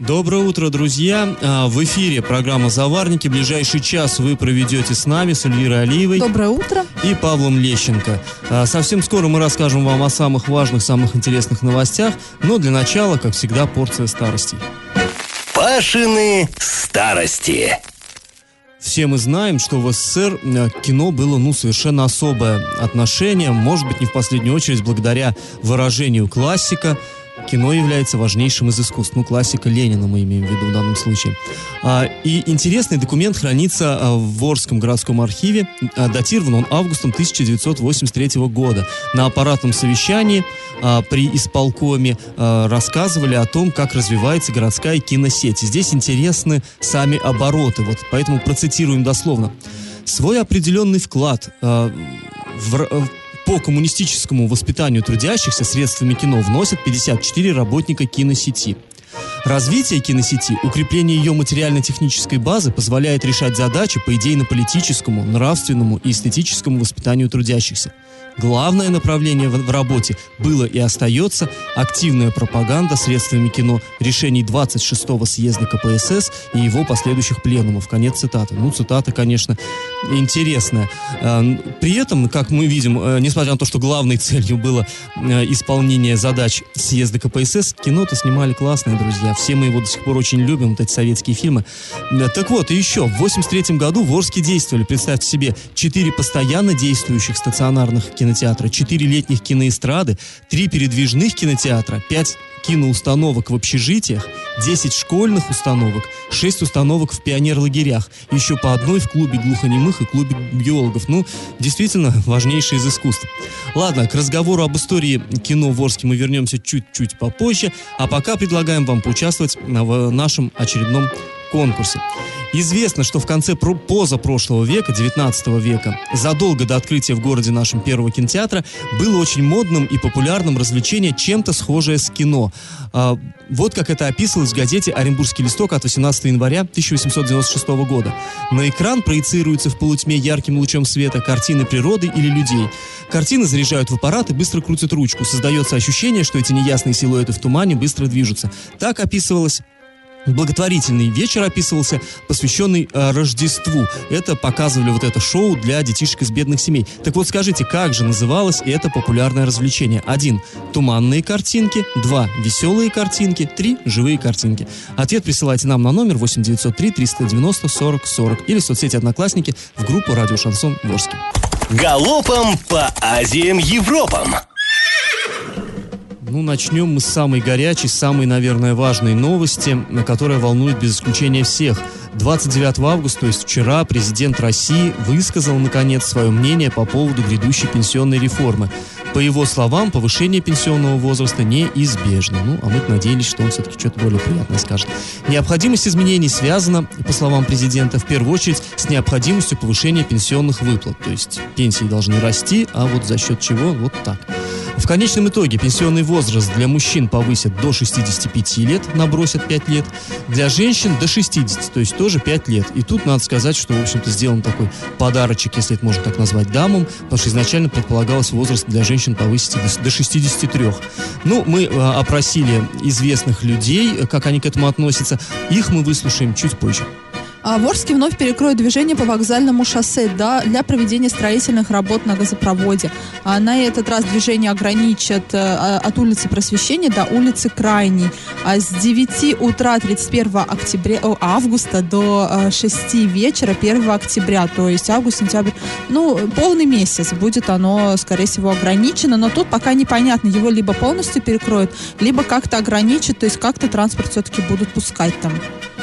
Доброе утро, друзья! А, В эфире программа «Заварники». Ближайший час вы проведете с нами, с Эльвирой Алиевой Доброе утро. и Павлом Лещенко. А, Совсем скоро мы расскажем вам о самых важных, самых интересных новостях, но для начала, как всегда, порция старостей. Пашины старости. Все мы знаем, что в СССР э, к кино было ну, совершенно особое отношение, может быть, не в последнюю очередь благодаря выражению классика. Кино является важнейшим из искусств. Ну, классика Ленина мы имеем в виду в данном случае. А, и интересный документ хранится а, в Ворском городском архиве. А, датирован он августом 1983 года. На аппаратном совещании а, при исполкоме а, рассказывали о том, как развивается городская киносеть. И здесь интересны сами обороты. Вот поэтому процитируем дословно. Свой определенный вклад а, в, э, по коммунистическому воспитанию трудящихся средствами кино вносят 54 работника киносети. Развитие киносети, укрепление ее материально-технической базы позволяет решать задачи по идейно-политическому, нравственному и эстетическому воспитанию трудящихся. Главное направление в в работе было и остается активная пропаганда средствами кино решений 26-го съезда КПСС и его последующих пленумов. Конец цитаты. Ну, цитата, конечно, интересная. Э, При этом, как мы видим, э, несмотря на то, что главной целью было э, исполнение задач съезда КПСС, кино-то снимали классные, друзья. Все мы его до сих пор очень любим, вот эти советские фильмы. Э, Так вот, и еще, в 83 году в Орске действовали, представьте себе, четыре постоянно действующих стационарных кинотеатра, четыре летних киноэстрады, три передвижных кинотеатра, пять киноустановок в общежитиях, 10 школьных установок, 6 установок в пионерлагерях, еще по одной в клубе глухонемых и клубе геологов. Ну, действительно, важнейшее из искусств. Ладно, к разговору об истории кино в Орске мы вернемся чуть-чуть попозже, а пока предлагаем вам поучаствовать в нашем очередном конкурсе. Известно, что в конце про- позапрошлого века, 19 века, задолго до открытия в городе нашем первого кинотеатра, было очень модным и популярным развлечение чем-то схожее с кино. А, вот как это описывалось в газете «Оренбургский листок» от 18 января 1896 года. На экран проецируются в полутьме ярким лучом света картины природы или людей. Картины заряжают в аппарат и быстро крутят ручку. Создается ощущение, что эти неясные силуэты в тумане быстро движутся. Так описывалось Благотворительный вечер описывался, посвященный э, Рождеству. Это показывали вот это шоу для детишек из бедных семей. Так вот скажите, как же называлось это популярное развлечение? Один – туманные картинки. Два – веселые картинки. Три – живые картинки. Ответ присылайте нам на номер 8903 390 40 40 или в соцсети «Одноклассники» в группу «Радио Шансон Ворске». Галопом по Азиям Европам. Ну, начнем мы с самой горячей, самой, наверное, важной новости, которая волнует без исключения всех. 29 августа, то есть вчера, президент России высказал, наконец, свое мнение по поводу грядущей пенсионной реформы. По его словам, повышение пенсионного возраста неизбежно. Ну, а мы надеялись, что он все-таки что-то более приятное скажет. Необходимость изменений связана, по словам президента, в первую очередь с необходимостью повышения пенсионных выплат. То есть пенсии должны расти, а вот за счет чего, вот так. В конечном итоге пенсионный возраст для мужчин повысят до 65 лет, набросят 5 лет, для женщин до 60, то есть тоже 5 лет. И тут надо сказать, что, в общем-то, сделан такой подарочек, если это можно так назвать, дамам, потому что изначально предполагалось возраст для женщин повысить до, до 63. Ну, мы э, опросили известных людей, э, как они к этому относятся. Их мы выслушаем чуть позже. А в Орске вновь перекроют движение по вокзальному шоссе да, для проведения строительных работ на газопроводе. А на этот раз движение ограничат э, а- от улицы Просвещения до улицы Крайней. А с 9 утра 31 октября, о, августа до э, 6 вечера 1 октября, то есть август, сентябрь, ну, полный месяц будет оно, скорее всего, ограничено, но тут пока непонятно, его либо полностью перекроют, либо как-то ограничат, то есть как-то транспорт все-таки будут пускать там.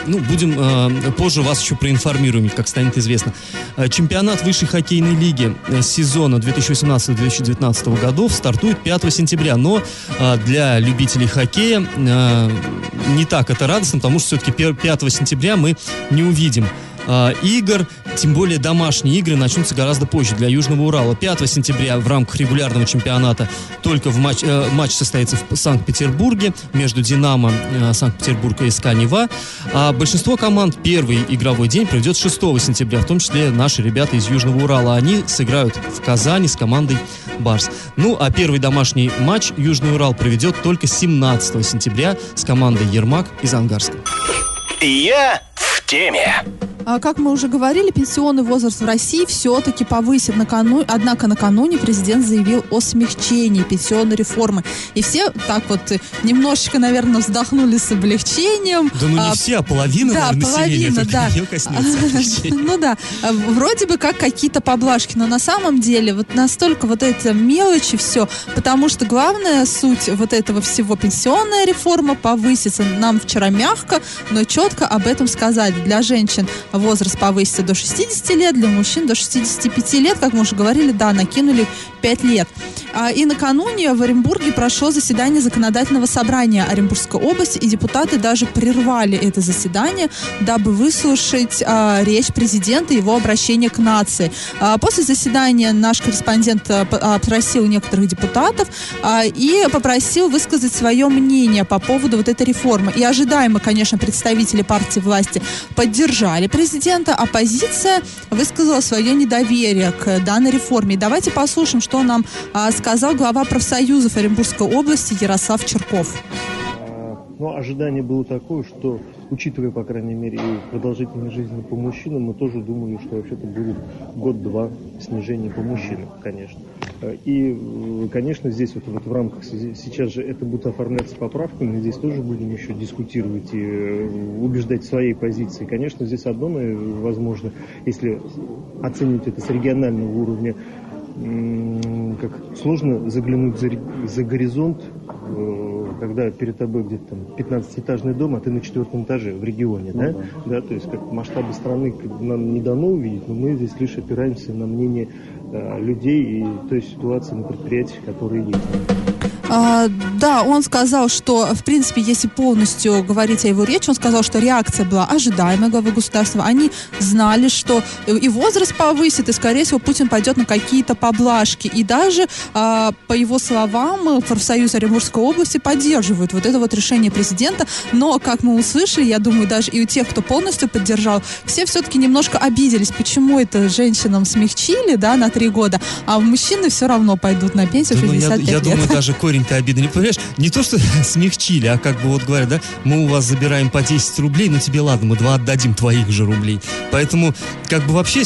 Ну, будем э, позже вас еще проинформируем, как станет известно. Э, Чемпионат высшей хоккейной лиги э, сезона 2018-2019 годов стартует 5 сентября, но э, для любителей хоккея э, не так это радостно, потому что все-таки 5 сентября мы не увидим э, игр. Тем более домашние игры начнутся гораздо позже для Южного Урала. 5 сентября в рамках регулярного чемпионата только в матч, э, матч состоится в Санкт-Петербурге между «Динамо» э, Санкт-Петербург и СК «Нева». А большинство команд первый игровой день пройдет 6 сентября, в том числе наши ребята из Южного Урала. Они сыграют в Казани с командой «Барс». Ну, а первый домашний матч Южный Урал проведет только 17 сентября с командой «Ермак» из Ангарска. Я в теме. А, Как мы уже говорили, пенсионный возраст в России все-таки повысит. Накану... Однако накануне президент заявил о смягчении пенсионной реформы. И все так вот немножечко, наверное, вздохнули с облегчением. Да ну не А, все, а половина, да, наверное, половина, да. коснется. Ну да, а, вроде бы как какие-то поблажки, но на самом деле вот настолько вот это мелочи все, потому что главная суть вот этого всего пенсионная реформа повысится. Нам вчера мягко, но четко об этом сказали. Для женщин возраст повысится до 60 лет, для мужчин до 65 лет, как мы уже говорили, да, накинули 5 лет. А, И накануне в Оренбурге прошло заседание законодательного собрания Оренбургской области, и депутаты даже прервали это заседание, дабы выслушать а, речь президента и его обращение к нации. А, после заседания наш корреспондент а, п- опросил некоторых депутатов и попросил высказать свое мнение по поводу вот этой реформы. И ожидаемо, конечно, представители партии власти поддержали президента, оппозиция высказала свое недоверие к данной реформе. Давайте послушаем, что нам а, сказал глава профсоюзов Оренбургской области Ярослав Черков. А, Но ожидание было такое, что, учитывая, по крайней мере, и продолжительность жизни по мужчинам, мы тоже думали, что вообще-то будет год-два снижения по мужчинам, конечно. Э, И, э, конечно, здесь вот, вот в рамках, се- сейчас же это будет оформляться поправками, здесь тоже будем еще дискутировать и э, убеждать своей позиции. Конечно, здесь одно, наверное, возможно, если оценивать это с регионального уровня, как сложно заглянуть за, за горизонт, э, когда перед тобой где-то там 15-этажный дом, а ты на четвертом этаже в регионе, да? да? то есть как масштабы страны нам не дано увидеть, но мы здесь лишь опираемся на мнение э, людей и той ситуации на предприятиях, которые есть. А, да, он сказал, что, в принципе, если полностью говорить о его речи, он сказал, что реакция была ожидаемая главы государства. Они знали, что и возраст повысит, и, скорее всего, Путин пойдет на какие-то поблажки. И даже, а, по его словам, профсоюз Оренбургской области поддерживают вот это вот решение президента. Но, как мы услышали, я думаю, даже и у тех, кто полностью поддержал, все все-таки немножко обиделись, почему это женщинам смягчили, да, на три года, а мужчины все равно пойдут на пенсию в Да, ну, я, 65 я лет. думаю, даже корень-то обиды не понимаешь. Не то, что смягчили, а как бы вот говорят, да, мы у вас забираем по 10 рублей, но тебе ладно, мы два отдадим твоих же рублей. Поэтому, как бы вообще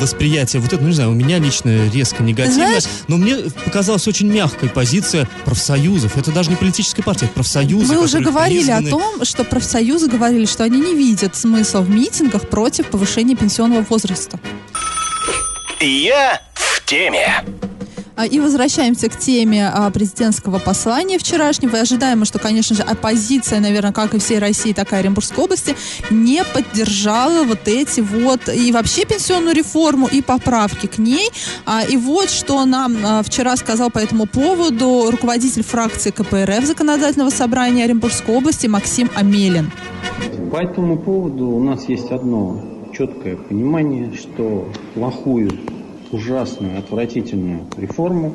восприятие вот это, ну не знаю, у меня лично резко негативное, Знаешь- но мне показалась очень мягкая позиция профсоюзов. Это даже не политическая партия, это профсоюзы. Мы уже которые говорили о призваны- том, что профсоюзы говорили, что они не видят смысла в митингах против повышения пенсионного возраста. Я в теме. А, И возвращаемся к теме а, президентского послания вчерашнего. И ожидаемо, что, конечно же, оппозиция, наверное, как и всей России, так и Оренбургской области, не поддержала вот эти вот и вообще пенсионную реформу, и поправки к ней. А, И вот что нам вчера сказал по этому поводу руководитель фракции КПРФ Законодательного собрания Оренбургской области Максим Амелин. По этому поводу у нас есть одно четкое понимание, что плохую, ужасную, отвратительную реформу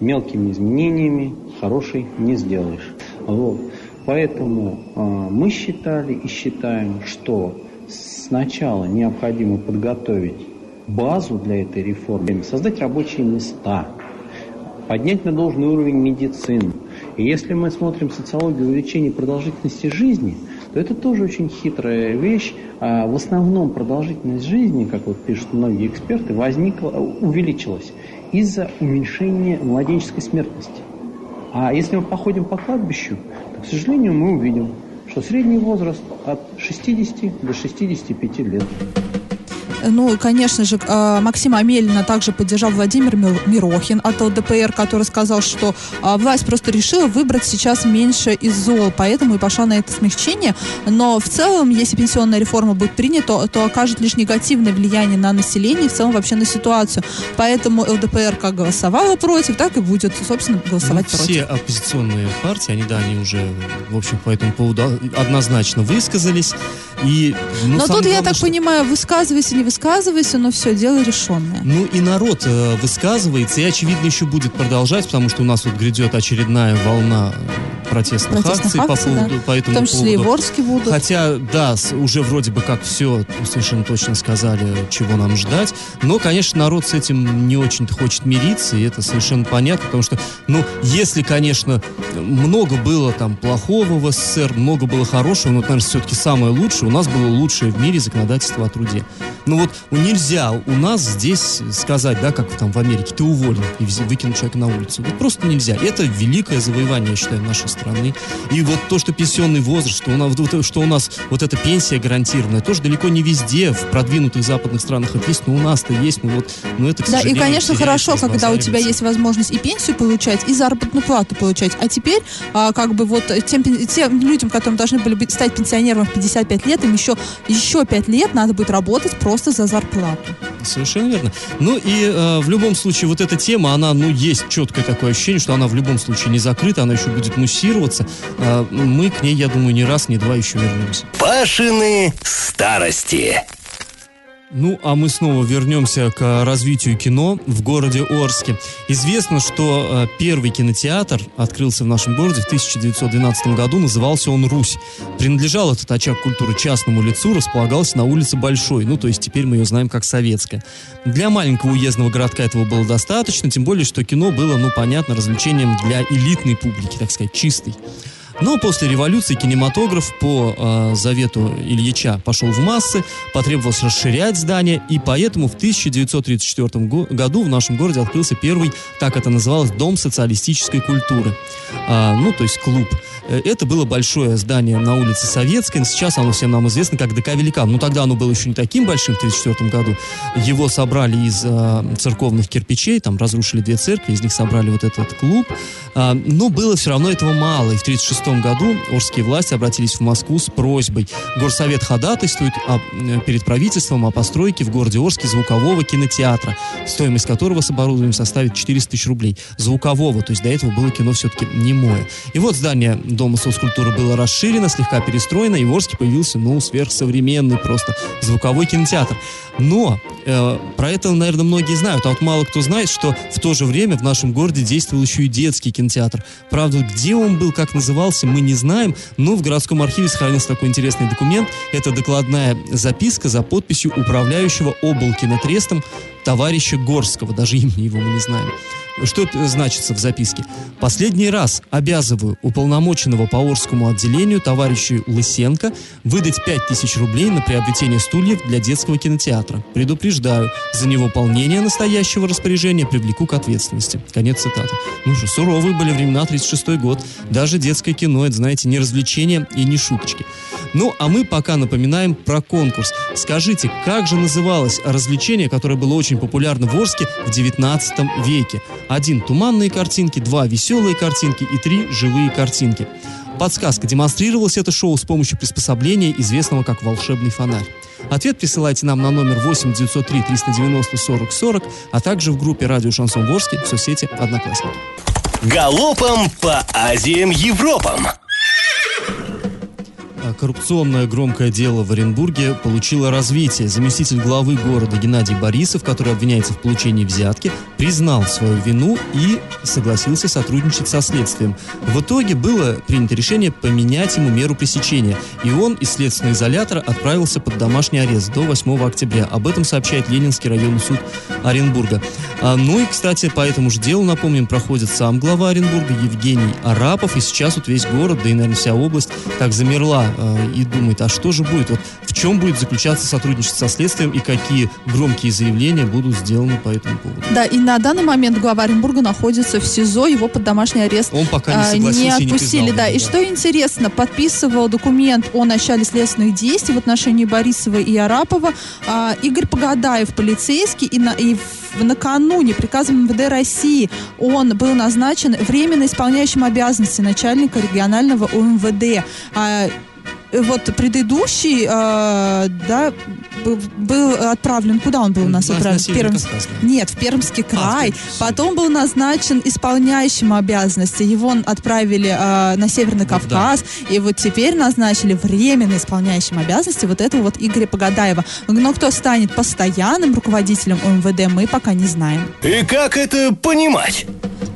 мелкими изменениями хорошей не сделаешь. Вот. Поэтому э, мы считали и считаем, что сначала необходимо подготовить базу для этой реформы, создать рабочие места, поднять на должный уровень медицину. И если мы смотрим социологию увеличения продолжительности жизни, то это тоже очень хитрая вещь. А в основном продолжительность жизни, как вот пишут многие эксперты, возникла, увеличилась из-за уменьшения младенческой смертности. А если мы походим по кладбищу, то, к сожалению, мы увидим, что средний возраст от 60 до 65 лет. Ну, конечно же, э, Максима Амелина также поддержал Владимир Мирохин от ЛДПР, который сказал, что э, власть просто решила выбрать сейчас меньше из зол, поэтому и пошла на это смягчение. Но в целом, если пенсионная реформа будет принята, то, то окажет лишь негативное влияние на население и в целом вообще на ситуацию. Поэтому ЛДПР как голосовала против, так и будет, собственно, голосовать ну, против. Все оппозиционные партии, они, да, они уже, в общем, по этому поводу однозначно высказались. И, ну, но тут, главное, я так что... понимаю, высказывайся, не высказывайся, но все, дело решенное. Ну и народ э, высказывается, и, очевидно, еще будет продолжать, потому что у нас вот грядет очередная волна протестных, протестных акций, акций по поводу, да. по этому В том числе поводу. и в Орске будут. Хотя, да, уже вроде бы как все совершенно точно сказали, чего нам ждать. Но, конечно, народ с этим не очень-то хочет мириться, и это совершенно понятно, потому что, ну, если, конечно, много было там плохого в СССР, много было хорошего, но, наверное, все-таки самое лучшее, у нас было лучшее в мире законодательство о труде. Ну вот нельзя у нас здесь сказать, да, как там в Америке, ты уволен и выкинуть человека на улицу. Вот просто нельзя. Это великое завоевание, я считаю, нашей страны. И вот то, что пенсионный возраст, что у нас, что у нас вот эта пенсия гарантированная, тоже далеко не везде в продвинутых западных странах это есть, но у нас-то есть, ну вот, ну это, к Да, и, конечно, хорошо, когда у тебя есть возможность и пенсию получать, и заработную плату получать. А теперь, а, как бы вот тем, тем людям, которым должны были быть, стать пенсионером в 55 лет, им еще, еще 5 лет надо будет работать просто за зарплату. Совершенно верно. Ну и э, в любом случае вот эта тема, она, ну, есть четкое такое ощущение, что она в любом случае не закрыта, она еще будет муссироваться. Э, мы к ней, я думаю, не раз, не два еще вернемся. Пашины старости. Ну, а мы снова вернемся к развитию кино в городе Орске. Известно, что э, первый кинотеатр открылся в нашем городе в 1912 году. Назывался он «Русь». Принадлежал этот очаг культуры частному лицу, располагался на улице Большой. Ну, то есть теперь мы ее знаем как Советская. Для маленького уездного городка этого было достаточно, тем более, что кино было, ну, понятно, развлечением для элитной публики, так сказать, чистой. Но после революции кинематограф по э, завету Ильича пошел в массы, потребовалось расширять здание, и поэтому в 1934 году в нашем городе открылся первый, так это называлось, Дом социалистической культуры. А, ну, то есть клуб. Э, это было большое здание на улице Советской, сейчас оно всем нам известно как ДК Великан. Но тогда оно было еще не таким большим в 1934 году. Его собрали из э, церковных кирпичей, там разрушили две церкви, из них собрали вот этот клуб. А, но было все равно этого мало, и в 1936 году орские власти обратились в Москву с просьбой. Горсовет ходатайствует о, э, перед правительством о постройке в городе Орске звукового кинотеатра, стоимость которого с оборудованием составит 400 тысяч рублей. Звукового, то есть до этого было кино все-таки немое. И вот здание Дома соцкультуры было расширено, слегка перестроено, и в Орске появился, ну, сверхсовременный просто звуковой кинотеатр. Но э, про это, наверное, многие знают, а вот мало кто знает, что в то же время в нашем городе действовал еще и детский кинотеатр. Правда, где он был, как назывался, мы не знаем, но в городском архиве сохранился такой интересный документ. Это докладная записка за подписью управляющего облкинотрестом товарища Горского, даже имени его мы не знаем. Что это значится в записке? Последний раз обязываю уполномоченного по Орскому отделению товарища Лысенко выдать 5000 рублей на приобретение стульев для детского кинотеатра. Предупреждаю, за невыполнение настоящего распоряжения привлеку к ответственности. Конец цитаты. Ну же, суровые были времена, 36 год. Даже детское кино, это, знаете, не развлечение и не шуточки. Ну, а мы пока напоминаем про конкурс. Скажите, как же называлось развлечение, которое было очень популярно в Орске в 19 веке? Один – туманные картинки, два – веселые картинки и три – живые картинки. Подсказка. Демонстрировалось это шоу с помощью приспособления, известного как «волшебный фонарь». Ответ присылайте нам на номер 8 903 390 40 40, а также в группе «Радио Шансон Ворске» в соцсети «Одноклассники». Галопом по Азиям Европам! Коррупционное громкое дело в Оренбурге получило развитие. Заместитель главы города Геннадий Борисов, который обвиняется в получении взятки, признал свою вину и согласился сотрудничать со следствием. В итоге было принято решение поменять ему меру пресечения, и он из следственного изолятора отправился под домашний арест до 8 октября. Об этом сообщает Ленинский районный суд Оренбурга. А, ну и, кстати, по этому же делу, напомним, проходит сам глава Оренбурга Евгений Арапов, и сейчас вот весь город, да и, наверное, вся область так замерла э, и думает, а что же будет, вот в чем будет заключаться сотрудничество со следствием и какие громкие заявления будут сделаны по этому поводу. Да, и на данный момент глава Оренбурга находится в СИЗО, его под домашний арест Он пока не а, согласился не и не отпустили. признал да. его, И да. что интересно, подписывал документ о начале следственных действий в отношении Борисова и Арапова а, Игорь Погадаев, полицейский, и, на, и в- накануне приказом МВД России он был назначен временно исполняющим обязанности начальника регионального УМВД. А, вот предыдущий, а, да, был, отправлен, куда он был у нас На- на отправлен? В. Кавказ, да. Нет, в Пермский край. Пермский, Потом был назначен исполняющим обязанности. Его отправили э, на Северный да. Кавказ. И вот теперь назначили временно исполняющим обязанности вот этого вот Игоря Погадаева. Но кто станет постоянным руководителем УМВД, мы пока не знаем. И как это понимать?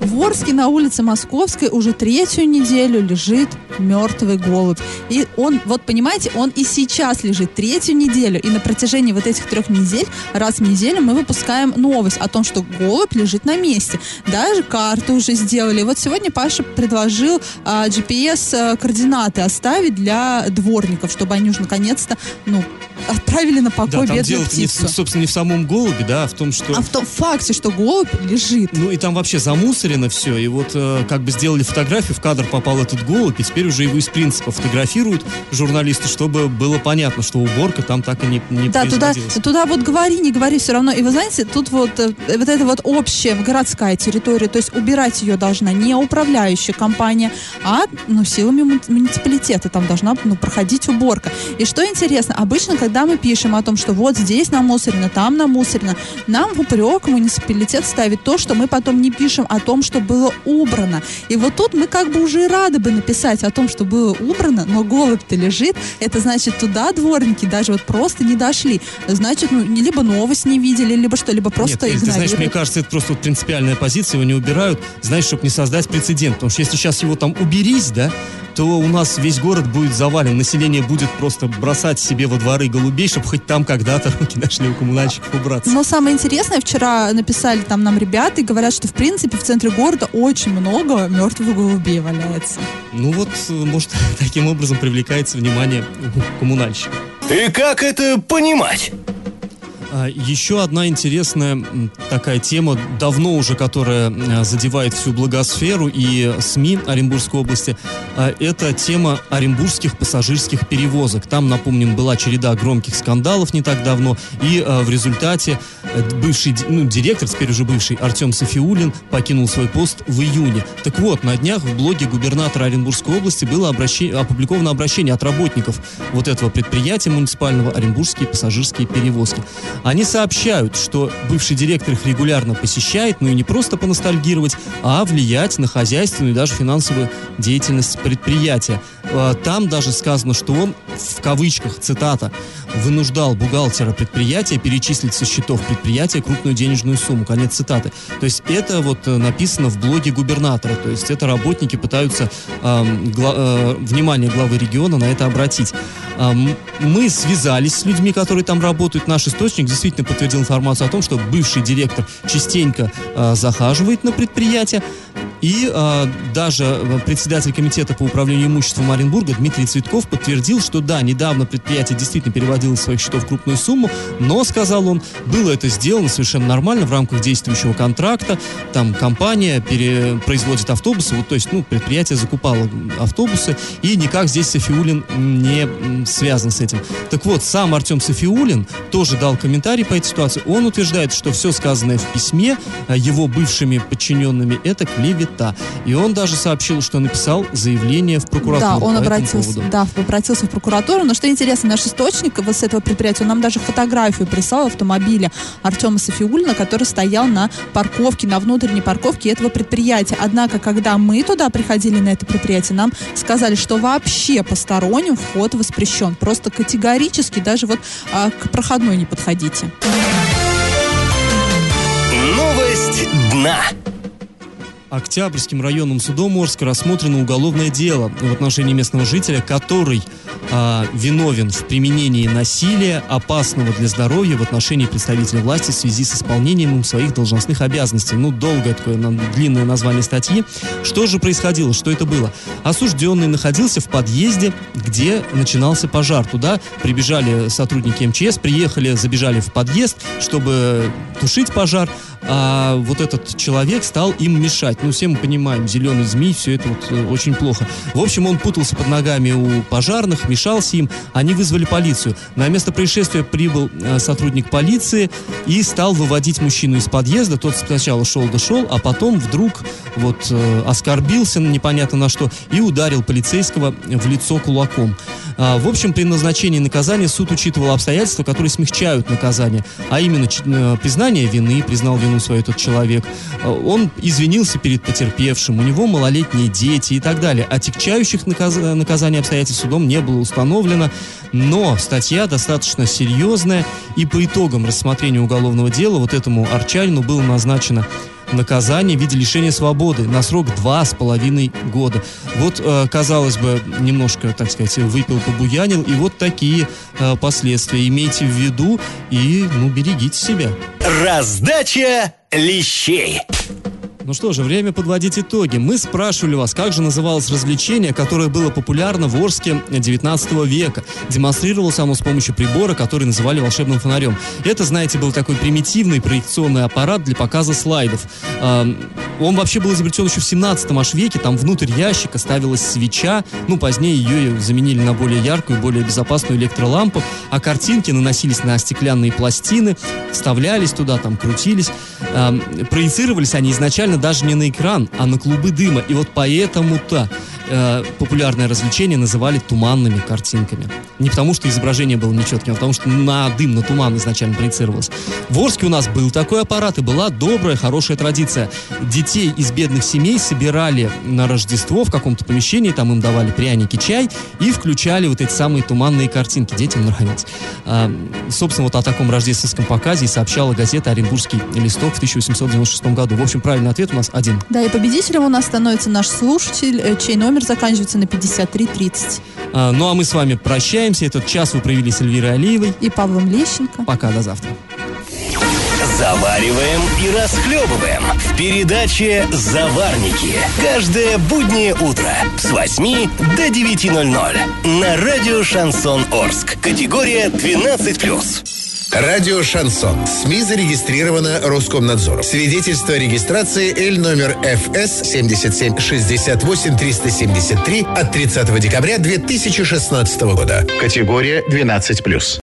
В Орске на улице Московской уже третью неделю лежит мертвый голубь. И он, вот понимаете, он и сейчас лежит третью неделю. И на протяжении вот этих трех недель, раз в неделю мы выпускаем новость о том, что голубь лежит на месте. Даже карту уже сделали. И вот сегодня Паша предложил а, GPS-координаты оставить для дворников, чтобы они уже наконец-то, ну, отправили на Да, покой там бедную дело не, птицу. собственно, не в самом голубе, да, а в том, что... А в том факте, что голубь лежит. Ну и там вообще замусорено все, и вот э, как бы сделали фотографию, в кадр попал этот голубь, и теперь уже его из принципа фотографируют журналисты, чтобы было понятно, что уборка там так и не, не Да, туда, туда вот говори, не говори, все равно. И вы знаете, тут вот, э, вот это вот общая городская территория, то есть убирать ее должна не управляющая компания, а ну, силами му- муниципалитета. Там должна ну, проходить уборка. И что интересно, обычно, когда мы пишем о том, что вот здесь намусорено, там намусорено, нам в упрек муниципалитет ставит то, что мы потом не пишем о том, что было убрано. И вот тут мы как бы уже и рады бы написать о том, что было убрано, но голубь-то лежит. Это значит, туда дворники даже вот просто не дошли. Значит, ну, либо новость не видели, либо что, либо просто Нет, Эль, ты знаешь, мне игнорируют. кажется, это просто вот принципиальная позиция, его не убирают, знаешь, чтобы не создать прецедент. Потому что если сейчас его там уберись, да, то у нас весь город будет завален, население будет просто бросать себе во дворы голубей, чтобы хоть там когда-то руки нашли у коммунальщиков убраться. Но самое интересное, вчера написали там нам ребята и говорят, что в принципе в центре города очень много мертвых голубей валяется. Ну вот, может, таким образом привлекается внимание у коммунальщиков. И как это понимать? А, Еще одна интересная такая тема, давно уже, которая задевает всю благосферу и СМИ Оренбургской области, а, это тема оренбургских пассажирских перевозок. Там, напомним, была череда громких скандалов не так давно, и э, в результате э, бывший ну, директор, теперь уже бывший Артем Софиулин, покинул свой пост в июне. Так вот, на днях в блоге губернатора Оренбургской области было обращение, опубликовано обращение от работников вот этого предприятия муниципального Оренбургские пассажирские перевозки. Они сообщают, что бывший директор их регулярно посещает, ну и не просто поностальгировать, а влиять на хозяйственную и даже финансовую деятельность предприятия. А, Там даже сказано, что он, в кавычках, цитата, вынуждал бухгалтера предприятия перечислить со счетов предприятия крупную денежную сумму. Конец цитаты. То есть это вот э, написано в блоге губернатора. То есть это работники пытаются ам, гла- э, внимание главы региона на это обратить. Ам, мы связались с людьми, которые там работают. Наш источник действительно подтвердил информацию о том, что бывший директор частенько а, захаживает на предприятие. И а, даже э, председатель комитета по управлению имуществом Оренбурга Дмитрий Цветков подтвердил, что да, недавно предприятие действительно переводило из своих счетов крупную сумму, но, сказал он, было это сделано совершенно нормально в рамках действующего контракта. Там компания производит автобусы, вот, то есть ну, предприятие закупало автобусы, и никак здесь Софиулин не связан с этим. Так вот, сам Артем Софиулин тоже дал комментарий по этой ситуации. Он утверждает, что все сказанное в письме а, его бывшими подчиненными это клевета. И он даже сообщил, что написал заявление в прокуратуру. Да, он обратился, да, обратился в прокуратуру. Но что интересно, наш источник вот с этого предприятия, он нам даже фотографию прислал автомобиля Артема Софиулина, который стоял на парковке, на внутренней парковке этого предприятия. Однако, когда мы туда приходили на это предприятие, нам сказали, что вообще посторонним вход воспрещен. Просто категорически даже вот а, к проходной не подходите. Новость дна. Октябрьским районным судом Орска рассмотрено уголовное дело в отношении местного жителя, который э, виновен в применении насилия, опасного для здоровья в отношении представителей власти в связи с исполнением им своих должностных обязанностей. Ну, долгое такое длинное название статьи. Что же происходило? Что это было? Осужденный находился в подъезде, где начинался пожар. Туда прибежали сотрудники МЧС, приехали, забежали в подъезд, чтобы тушить пожар а вот этот человек стал им мешать. Ну, все мы понимаем, зеленый змей, все это вот э, очень плохо. В общем, он путался под ногами у пожарных, мешался им, они вызвали полицию. На место происшествия прибыл э, сотрудник полиции и стал выводить мужчину из подъезда. Тот сначала шел да шел, а потом вдруг вот э, оскорбился непонятно на что и ударил полицейского в лицо кулаком. А, в общем, при назначении наказания суд учитывал обстоятельства, которые смягчают наказание, а именно признание вины, признал вину свою этот человек, а, он извинился перед потерпевшим, у него малолетние дети и так далее. Отягчающих наказ... наказаний обстоятельств судом не было установлено, но статья достаточно серьезная, и по итогам рассмотрения уголовного дела вот этому Арчанину было назначено наказание в виде лишения свободы на срок два с половиной года. Вот, э, казалось бы, немножко, так сказать, выпил, побуянил, и вот такие э, последствия. Имейте в виду и, ну, берегите себя. Раздача лещей. Ну что же, время подводить итоги. Мы спрашивали вас, как же называлось развлечение, которое было популярно в Орске 19 века. Демонстрировалось оно с помощью прибора, который называли волшебным фонарем. Это, знаете, был такой примитивный проекционный аппарат для показа слайдов. Он вообще был изобретен еще в 17 аж веке. Там внутрь ящика ставилась свеча. Ну, позднее ее заменили на более яркую, более безопасную электролампу. А картинки наносились на стеклянные пластины, вставлялись туда, там крутились. Проецировались они изначально даже не на экран, а на клубы дыма. И вот поэтому-то э, популярное развлечение называли туманными картинками. Не потому, что изображение было нечетким, а потому, что на дым, на туман изначально проецировалось. В Орске у нас был такой аппарат, и была добрая, хорошая традиция. Детей из бедных семей собирали на Рождество в каком-то помещении, там им давали пряники, чай, и включали вот эти самые туманные картинки. Детям нравилось. А, собственно, вот о таком рождественском показе и сообщала газета «Оренбургский листок» в 1896 году. В общем, правильный ответ у нас один. Да, и победителем у нас становится наш слушатель, э, чей номер заканчивается на 5330. А, ну а мы с вами прощаемся. Этот час вы провели с Эльвирой Алиевой. И Павлом Лещенко. Пока, до завтра. Завариваем и расхлебываем в передаче «Заварники». Каждое буднее утро с 8 до 9.00 на радио «Шансон Орск». Категория 12+. Радио «Шансон». СМИ зарегистрировано Роскомнадзором. Свидетельство о регистрации Л номер ФС 7768 373 от 30 декабря 2016 года. Категория 12+.